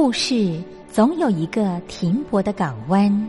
故事总有一个停泊的港湾。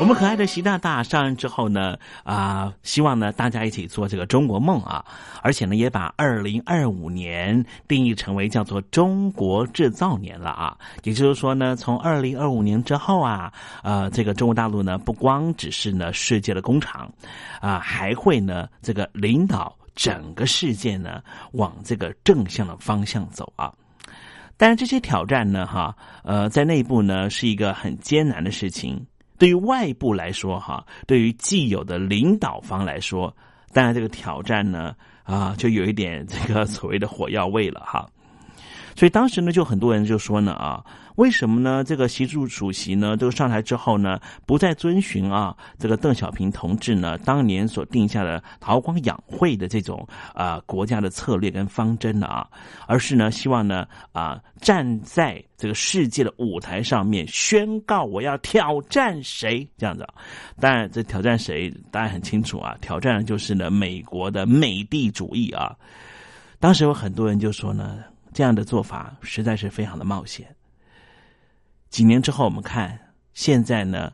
我们可爱的习大大上任之后呢，啊，希望呢大家一起做这个中国梦啊，而且呢也把二零二五年定义成为叫做中国制造年了啊，也就是说呢，从二零二五年之后啊，呃，这个中国大陆呢不光只是呢世界的工厂，啊，还会呢这个领导整个世界呢往这个正向的方向走啊。但是这些挑战呢，哈，呃，在内部呢是一个很艰难的事情。对于外部来说，哈，对于既有的领导方来说，当然这个挑战呢，啊，就有一点这个所谓的火药味了，哈。所以当时呢，就很多人就说呢，啊，为什么呢？这个习主主席呢，这个上台之后呢，不再遵循啊，这个邓小平同志呢当年所定下的韬光养晦的这种啊国家的策略跟方针了啊，而是呢，希望呢啊站在这个世界的舞台上面宣告我要挑战谁这样子。当然，这挑战谁，大家很清楚啊，挑战的就是呢美国的美帝主义啊。当时有很多人就说呢。这样的做法实在是非常的冒险。几年之后，我们看现在呢，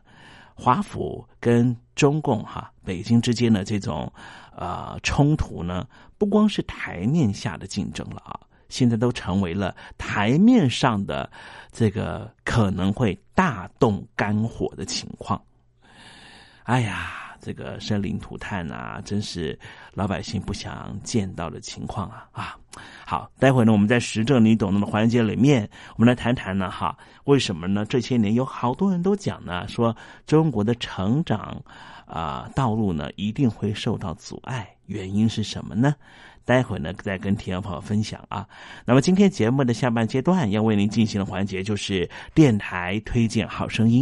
华府跟中共哈北京之间的这种呃冲突呢，不光是台面下的竞争了啊，现在都成为了台面上的这个可能会大动肝火的情况。哎呀！这个生灵涂炭啊，真是老百姓不想见到的情况啊！啊，好，待会呢，我们在时政你懂的环节里面，我们来谈谈呢，哈，为什么呢？这些年有好多人都讲呢，说中国的成长啊道路呢一定会受到阻碍，原因是什么呢？待会呢再跟听众朋友分享啊。那么今天节目的下半阶段要为您进行的环节就是电台推荐好声音。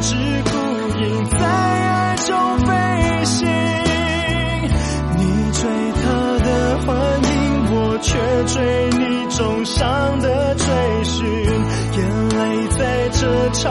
只孤影在爱中飞行，你追他的幻影，我却追你重伤的追寻。眼泪在这场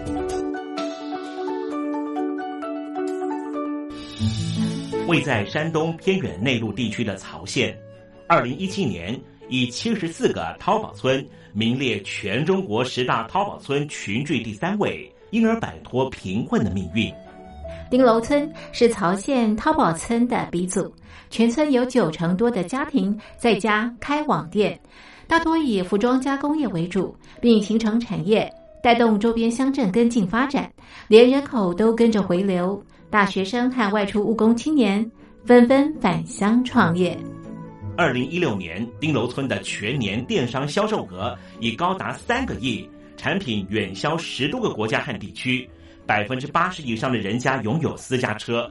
位在山东偏远内陆地区的曹县，二零一七年以七十四个淘宝村名列全中国十大淘宝村群聚第三位，因而摆脱贫困的命运。丁楼村是曹县淘宝村的鼻祖，全村有九成多的家庭在家开网店，大多以服装加工业为主，并形成产业，带动周边乡镇跟进发展，连人口都跟着回流，大学生和外出务工青年纷纷返乡创业。二零一六年，丁楼村的全年电商销售额已高达三个亿，产品远销十多个国家和地区。百分之八十以上的人家拥有私家车。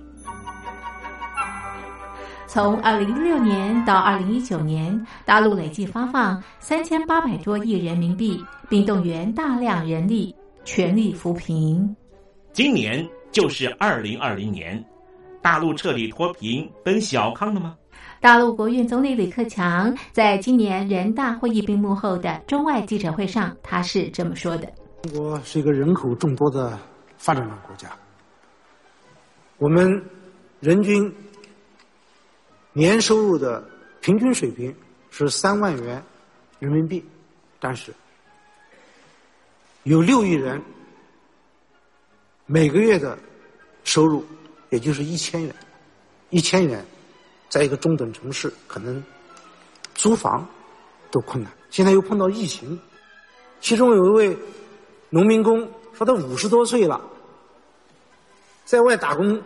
从二零一六年到二零一九年，大陆累计发放三千八百多亿人民币，并动员大量人力，全力扶贫。今年就是二零二零年，大陆彻底脱贫奔小康了吗？大陆国务院总理李克强在今年人大会议闭幕后的中外记者会上，他是这么说的：“中国是一个人口众多的。”发展中国家，我们人均年收入的平均水平是三万元人民币，但是有六亿人每个月的收入也就是一千元，一千元在一个中等城市可能租房都困难。现在又碰到疫情，其中有一位农民工。说他五十多岁了，在外打工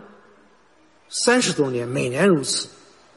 三十多年，每年如此，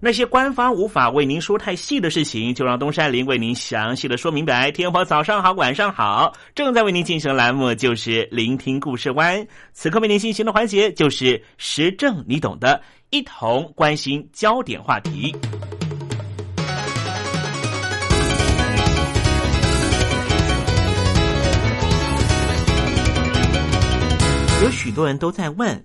那些官方无法为您说太细的事情，就让东山林为您详细的说明白。天婆早上好，晚上好，正在为您进行的栏目就是聆听故事湾。此刻为您进行的环节就是时政，你懂的，一同关心焦点话题。有许多人都在问，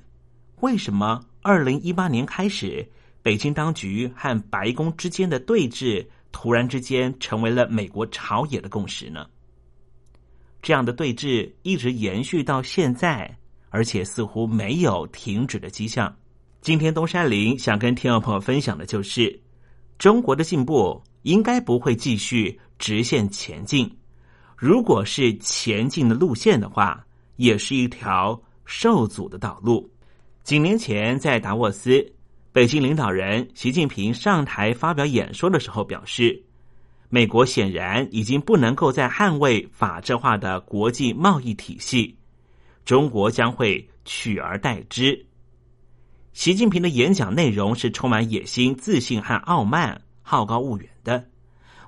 为什么二零一八年开始？北京当局和白宫之间的对峙，突然之间成为了美国朝野的共识呢？这样的对峙一直延续到现在，而且似乎没有停止的迹象。今天东山林想跟听众朋友分享的就是，中国的进步应该不会继续直线前进。如果是前进的路线的话，也是一条受阻的道路。几年前在达沃斯。北京领导人习近平上台发表演说的时候表示，美国显然已经不能够再捍卫法治化的国际贸易体系，中国将会取而代之。习近平的演讲内容是充满野心、自信和傲慢、好高骛远的，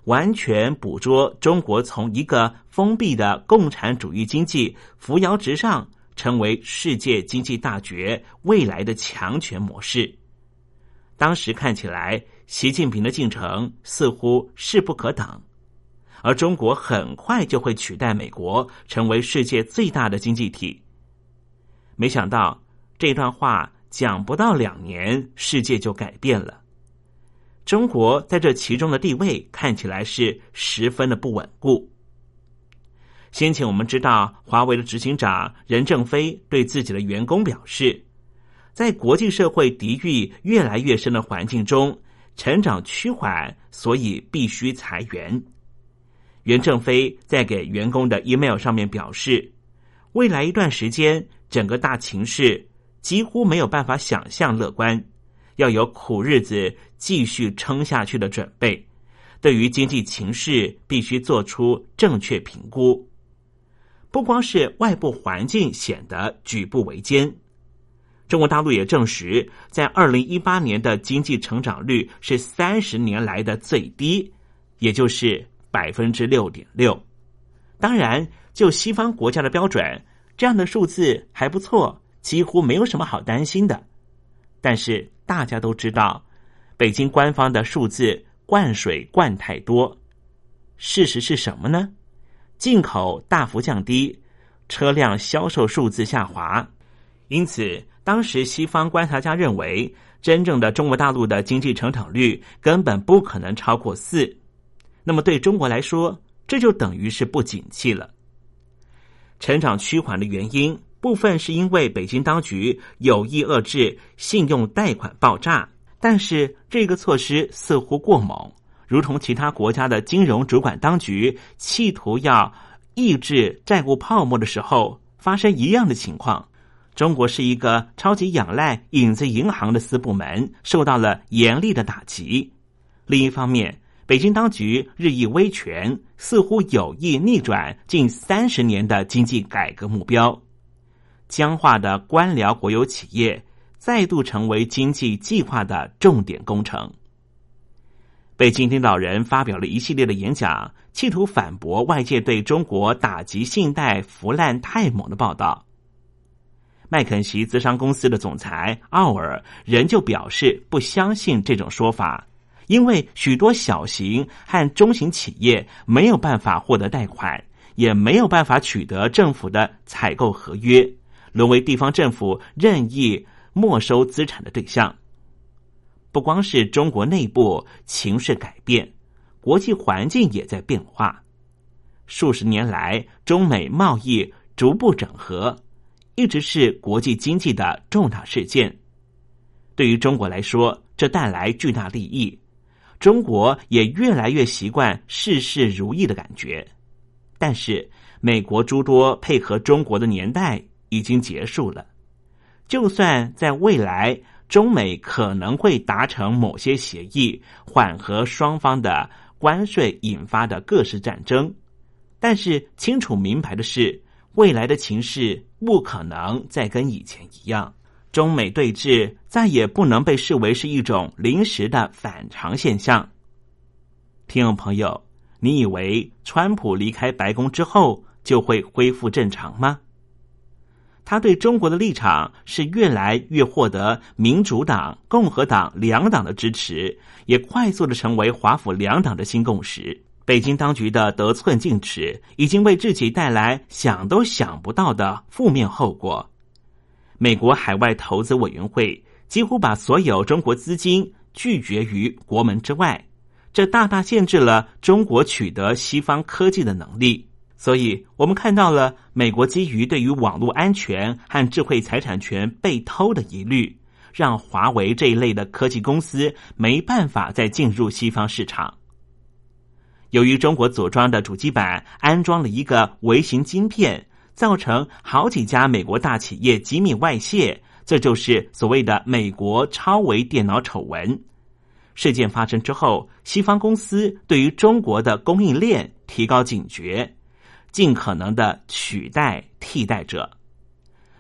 完全捕捉中国从一个封闭的共产主义经济扶摇直上，成为世界经济大决未来的强权模式。当时看起来，习近平的进程似乎势不可挡，而中国很快就会取代美国，成为世界最大的经济体。没想到这段话讲不到两年，世界就改变了。中国在这其中的地位看起来是十分的不稳固。先前我们知道，华为的执行长任正非对自己的员工表示。在国际社会敌意越来越深的环境中，成长趋缓，所以必须裁员。袁正飞在给员工的 email 上面表示，未来一段时间，整个大情势几乎没有办法想象乐观，要有苦日子继续撑下去的准备。对于经济情势，必须做出正确评估。不光是外部环境显得举步维艰。中国大陆也证实，在二零一八年的经济成长率是三十年来的最低，也就是百分之六点六。当然，就西方国家的标准，这样的数字还不错，几乎没有什么好担心的。但是大家都知道，北京官方的数字灌水灌太多。事实是什么呢？进口大幅降低，车辆销售数字下滑，因此当时西方观察家认为，真正的中国大陆的经济成长率根本不可能超过四。那么对中国来说，这就等于是不景气了。成长趋缓的原因，部分是因为北京当局有意遏制信用贷款爆炸，但是这个措施似乎过猛，如同其他国家的金融主管当局企图要抑制债务泡沫的时候发生一样的情况。中国是一个超级仰赖影子银行的私部门，受到了严厉的打击。另一方面，北京当局日益威权，似乎有意逆转近三十年的经济改革目标。僵化的官僚国有企业再度成为经济计划的重点工程。北京领导人发表了一系列的演讲，企图反驳外界对中国打击信贷腐烂太猛的报道。麦肯锡资商公司的总裁奥尔仍旧表示不相信这种说法。因为许多小型和中型企业没有办法获得贷款，也没有办法取得政府的采购合约，沦为地方政府任意没收资产的对象。不光是中国内部情势改变，国际环境也在变化。数十年来，中美贸易逐步整合，一直是国际经济的重大事件。对于中国来说，这带来巨大利益。中国也越来越习惯事事如意的感觉，但是美国诸多配合中国的年代已经结束了。就算在未来，中美可能会达成某些协议，缓和双方的关税引发的各式战争，但是清楚明白的是，未来的情势不可能再跟以前一样。中美对峙再也不能被视为是一种临时的反常现象。听众朋友，你以为川普离开白宫之后就会恢复正常吗？他对中国的立场是越来越获得民主党、共和党两党的支持，也快速的成为华府两党的新共识。北京当局的得寸进尺，已经为自己带来想都想不到的负面后果。美国海外投资委员会几乎把所有中国资金拒绝于国门之外，这大大限制了中国取得西方科技的能力。所以，我们看到了美国基于对于网络安全和智慧财产权被偷的疑虑，让华为这一类的科技公司没办法再进入西方市场。由于中国组装的主机板安装了一个微型晶片。造成好几家美国大企业机密外泄，这就是所谓的“美国超微电脑丑闻”事件发生之后，西方公司对于中国的供应链提高警觉，尽可能的取代替代者。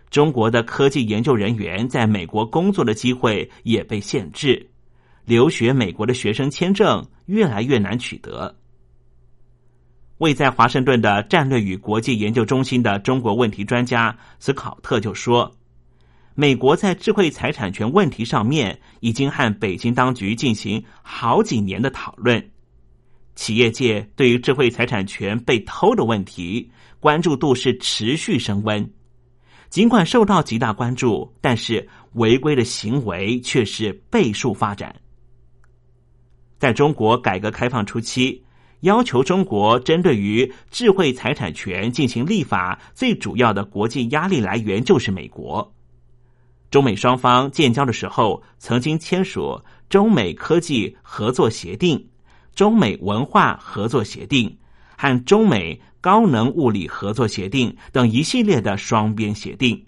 中国的科技研究人员在美国工作的机会也被限制，留学美国的学生签证越来越难取得。位在华盛顿的战略与国际研究中心的中国问题专家斯考特就说：“美国在智慧财产权问题上面已经和北京当局进行好几年的讨论，企业界对于智慧财产权被偷的问题关注度是持续升温。尽管受到极大关注，但是违规的行为却是倍数发展。在中国改革开放初期。”要求中国针对于智慧财产权进行立法，最主要的国际压力来源就是美国。中美双方建交的时候，曾经签署中美科技合作协定、中美文化合作协定和中美高能物理合作协定等一系列的双边协定。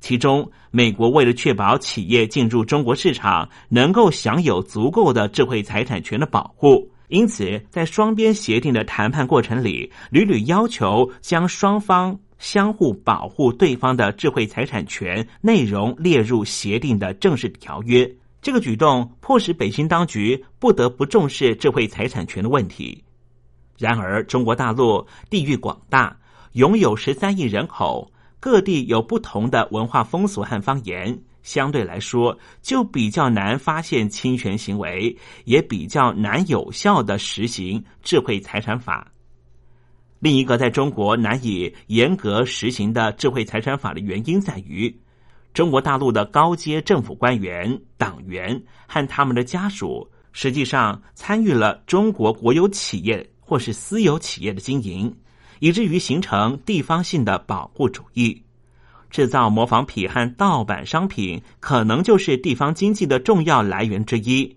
其中，美国为了确保企业进入中国市场能够享有足够的智慧财产权的保护。因此，在双边协定的谈判过程里，屡屡要求将双方相互保护对方的智慧财产权内容列入协定的正式条约。这个举动迫使北京当局不得不重视智慧财产权的问题。然而，中国大陆地域广大，拥有十三亿人口，各地有不同的文化风俗和方言，相对来说就比较难发现侵权行为，也比较难有效的实行智慧财产法。另一个在中国难以严格实行的智慧财产法的原因在于，中国大陆的高阶政府官员、党员和他们的家属，实际上参与了中国国有企业或是私有企业的经营，以至于形成地方性的保护主义。制造模仿品和盗版商品，可能就是地方经济的重要来源之一，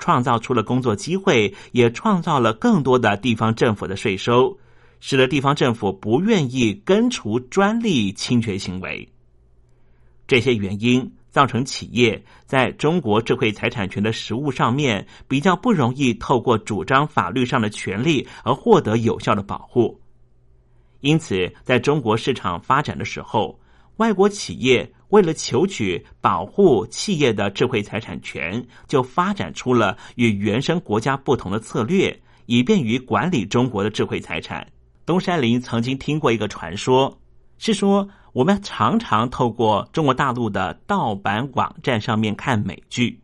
创造出了工作机会，也创造了更多的地方政府的税收。使得地方政府不愿意根除专利侵权行为，这些原因造成企业在中国智慧财产权的实务上面比较不容易透过主张法律上的权利而获得有效的保护。因此，在中国市场发展的时候，外国企业为了求取保护企业的智慧财产权，就发展出了与原生国家不同的策略，以便于管理中国的智慧财产。东山林曾经听过一个传说，是说我们常常透过中国大陆的盗版网站上面看美剧，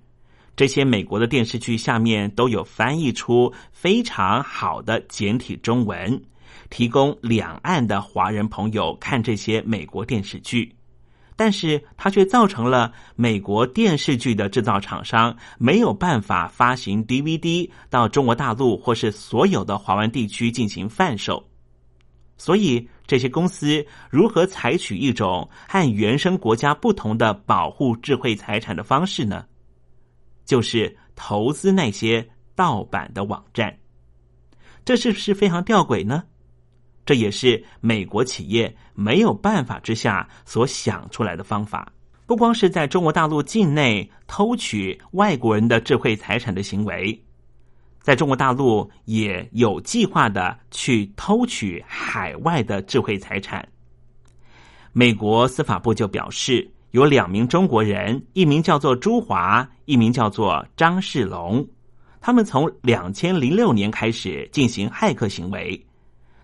这些美国的电视剧下面都有翻译出非常好的简体中文，提供两岸的华人朋友看这些美国电视剧，但是它却造成了美国电视剧的制造厂商没有办法发行 DVD 到中国大陆或是所有的华湾地区进行贩售。所以，这些公司如何采取一种和原生国家不同的保护智慧财产的方式呢？就是投资那些盗版的网站。这是不是非常吊诡呢？这也是美国企业没有办法之下所想出来的方法。不光是在中国大陆境内偷取外国人的智慧财产的行为。在中国大陆也有计划的去偷取海外的智慧财产。美国司法部就表示，有两名中国人，一名叫做朱华，一名叫做张世龙。他们从两千零六年开始进行骇客行为。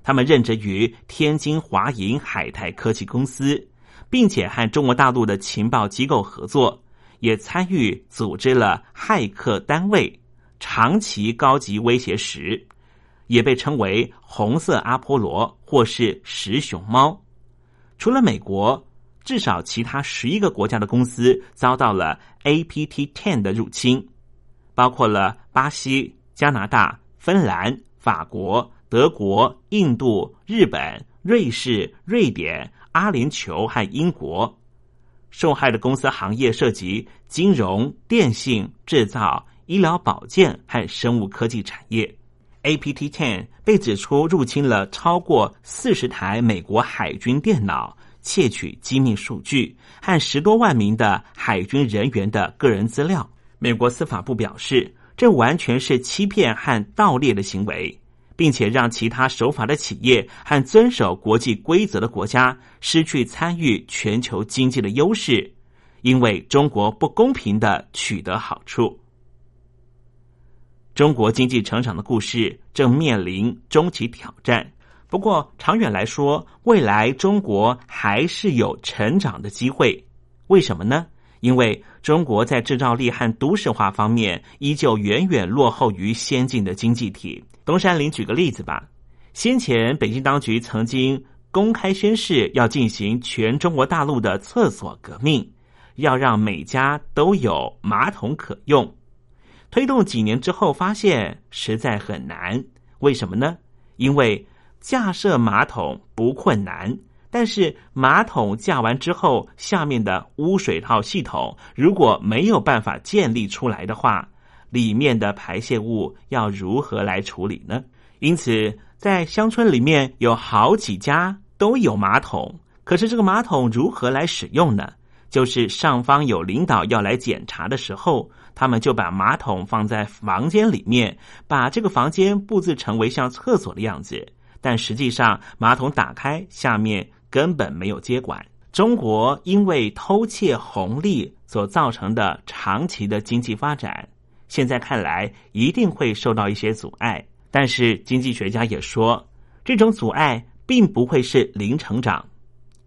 他们任职于天津华银海泰科技公司，并且和中国大陆的情报机构合作，也参与组织了骇客单位。长期高级威胁时，也被称为“红色阿波罗”或是“石熊猫”。除了美国，至少其他十一个国家的公司遭到了 APT Ten 的入侵，包括了巴西、加拿大、芬兰、法国、德国、印度、日本、瑞士、瑞典、阿联酋和英国。受害的公司行业涉及金融、电信、制造。医疗保健和生物科技产业，APT Ten 被指出入侵了超过四十台美国海军电脑，窃取机密数据和十多万名的海军人员的个人资料。美国司法部表示，这完全是欺骗和盗猎的行为，并且让其他守法的企业和遵守国际规则的国家失去参与全球经济的优势，因为中国不公平的取得好处。中国经济成长的故事正面临终极挑战，不过长远来说，未来中国还是有成长的机会。为什么呢？因为中国在制造力和都市化方面依旧远远落后于先进的经济体。东山林举个例子吧，先前北京当局曾经公开宣誓要进行全中国大陆的厕所革命，要让每家都有马桶可用。推动几年之后，发现实在很难。为什么呢？因为架设马桶不困难，但是马桶架完之后，下面的污水套系统如果没有办法建立出来的话，里面的排泄物要如何来处理呢？因此，在乡村里面有好几家都有马桶，可是这个马桶如何来使用呢？就是上方有领导要来检查的时候。他们就把马桶放在房间里面，把这个房间布置成为像厕所的样子。但实际上，马桶打开，下面根本没有接管。中国因为偷窃红利所造成的长期的经济发展，现在看来一定会受到一些阻碍。但是经济学家也说，这种阻碍并不会是零成长。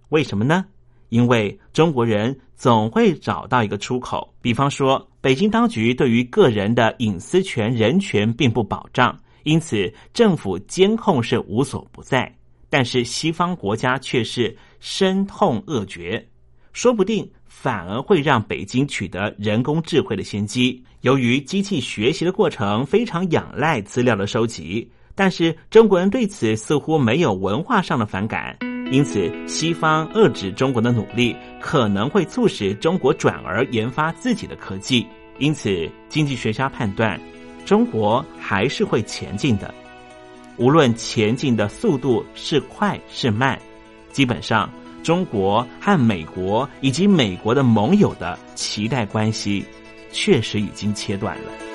为什么呢？因为中国人总会找到一个出口。比方说，北京当局对于个人的隐私权、人权并不保障，因此政府监控是无所不在。但是西方国家却是深痛恶绝，说不定反而会让北京取得人工智慧的先机。由于机器学习的过程非常仰赖资料的收集，但是中国人对此似乎没有文化上的反感。因此，西方遏制中国的努力可能会促使中国转而研发自己的科技。因此，经济学家判断，中国还是会前进的。无论前进的速度是快是慢，基本上，中国和美国以及美国的盟友的期待关系，确实已经切断了。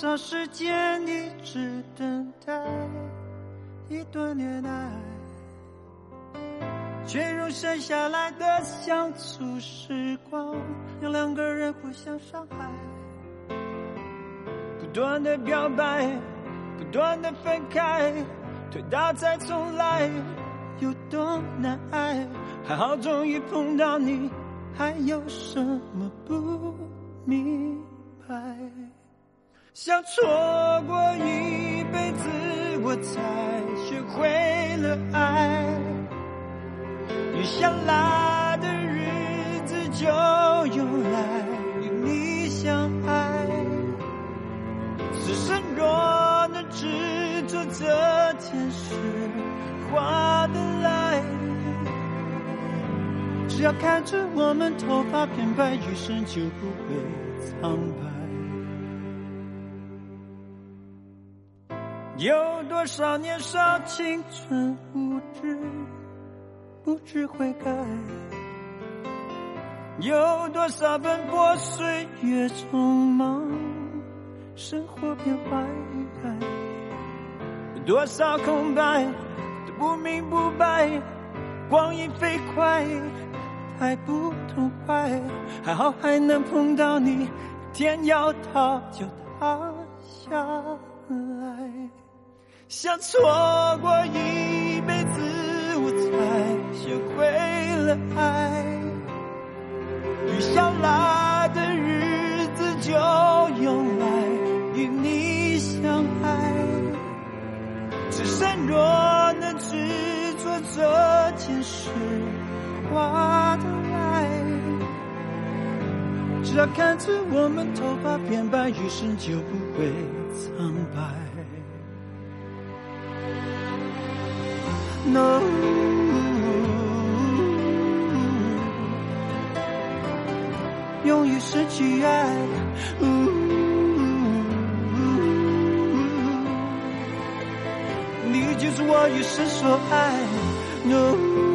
少时间一直等待一段恋爱，却用剩下来的相处时光，让两个人互相伤害。不断的表白，不断的分开，推倒再重来，有多难挨？还好终于碰到你，还有什么不明白？想错过一辈子，我才学会了爱。余下来的日子，就用来与你相爱。此生若能只做这件事，划得来。只要看着我们头发变白，余生就不会苍白。有多少年少青春无知，不知悔改？有多少奔波岁月匆忙，生活变坏？多少空白都不明不白？光阴飞快，太不痛快。还好还能碰到你，天要塌就塌下来。想错过一辈子，我才学会了爱。雨下来的日子就用来与你相爱，只剩若能执着这件事，划的爱。只要看着我们头发变白，余生就不会苍白。No，勇于失去爱。你就是我一生所爱。No。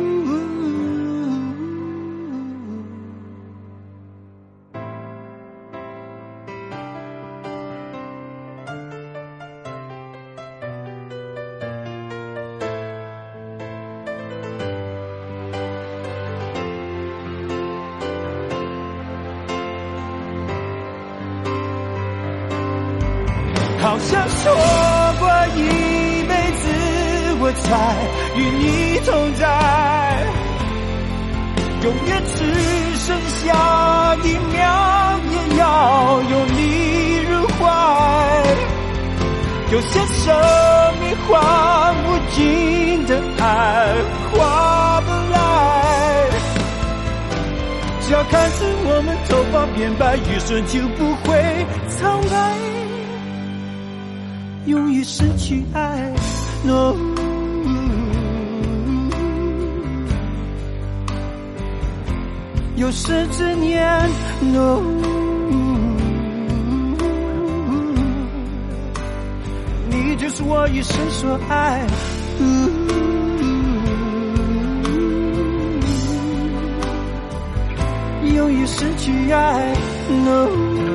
与你同在，永远只剩下一秒，也要有你入怀。有些生命换无尽的爱，划不来。只要看着我们头发变白，余生就不会苍白。容易失去爱，no。有生之年，no。你就是我一生所爱。用一生去爱，no。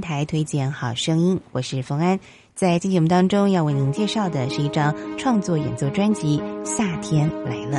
台推荐好声音，我是冯安。在今节目当中，要为您介绍的是一张创作演奏专辑《夏天来了》。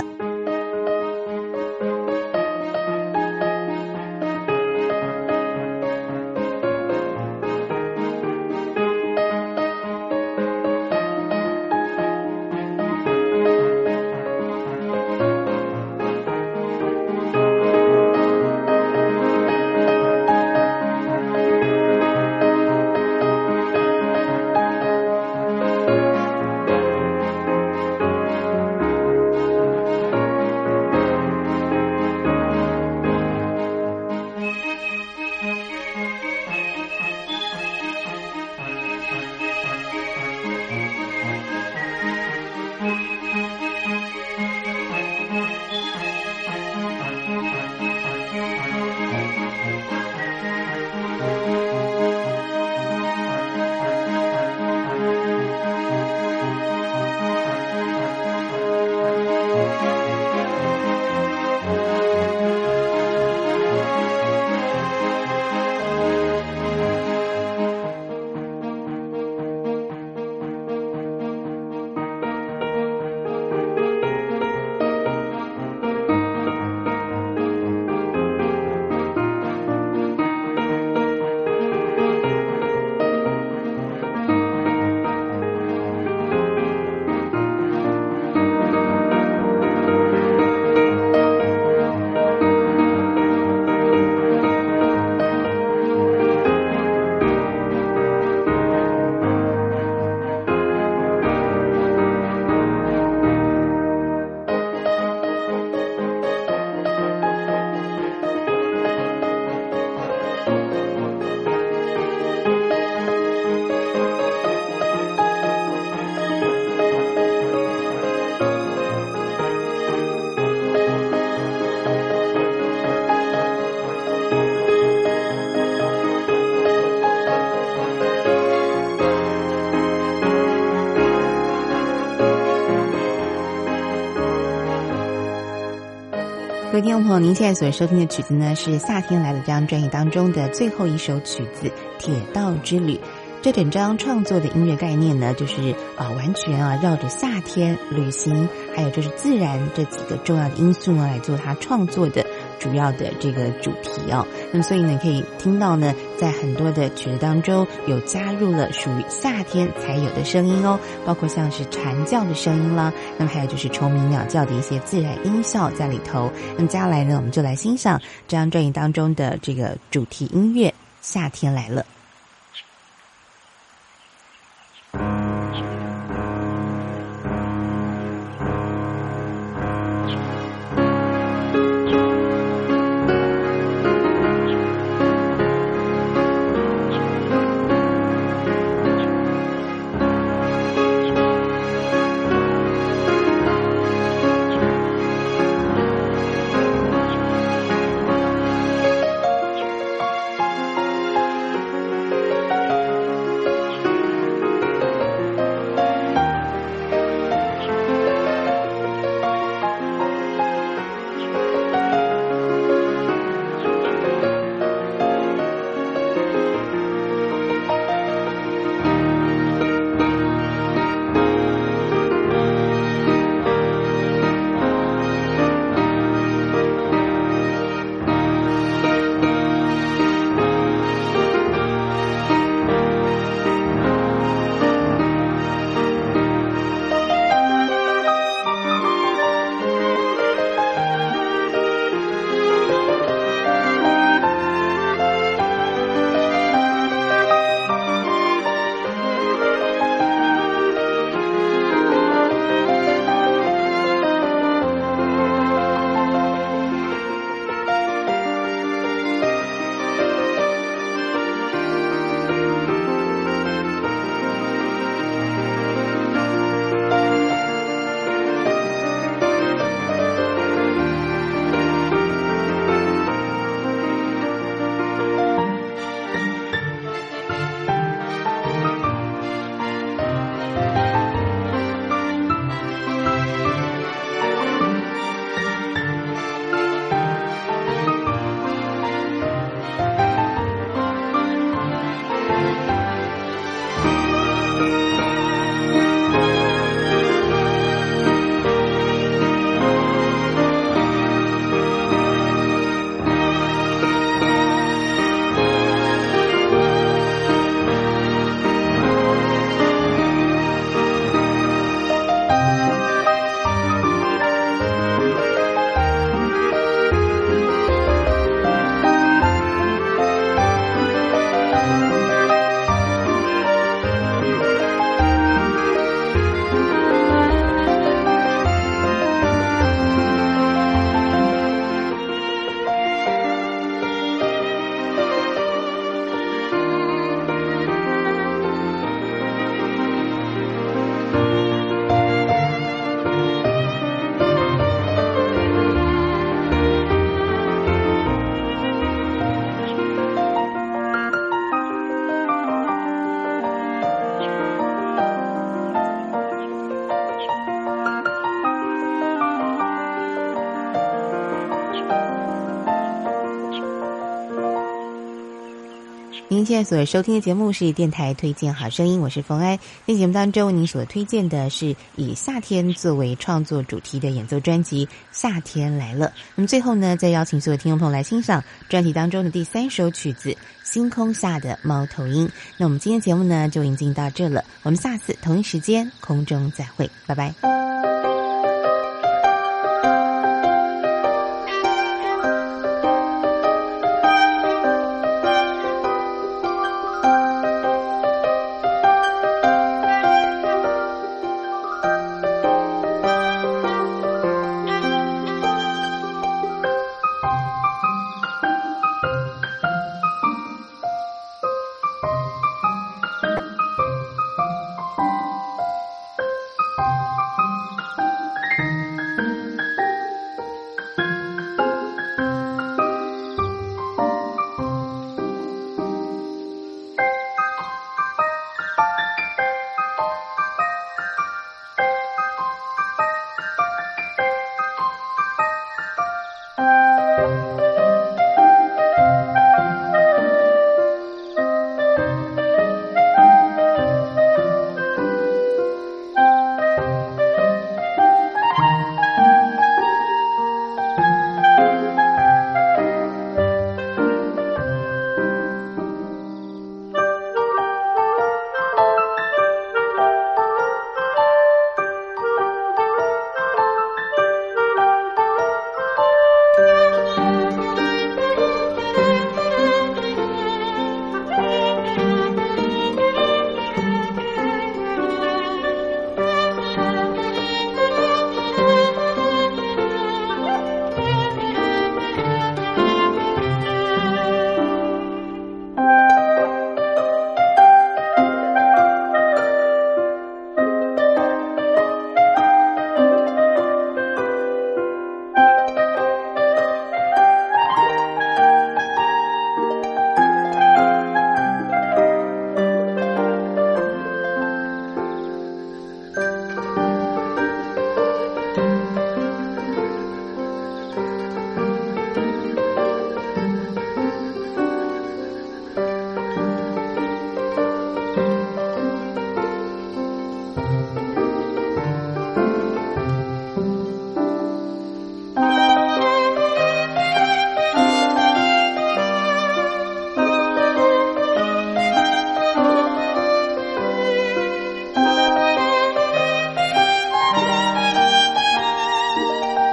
听众朋友，您现在所收听的曲子呢，是《夏天来了》这张专辑当中的最后一首曲子《铁道之旅》。这整张创作的音乐概念呢，就是啊，完全啊绕着夏天、旅行，还有就是自然这几个重要的因素呢来做他创作的主要的这个主题哦。那么，所以呢，可以听到呢，在很多的曲子当中，有加入了属于夏天才有的声音哦，包括像是蝉叫的声音啦，那么还有就是虫鸣鸟叫的一些自然音效在里头。那么接下来呢，我们就来欣赏这张专辑当中的这个主题音乐《夏天来了》。您现在所收听的节目是电台推荐好声音，我是冯安。在节目当中，您所推荐的是以夏天作为创作主题的演奏专辑《夏天来了》。那么最后呢，再邀请所有听众朋友来欣赏专辑当中的第三首曲子《星空下的猫头鹰》。那我们今天节目呢就已经到这了，我们下次同一时间空中再会，拜拜。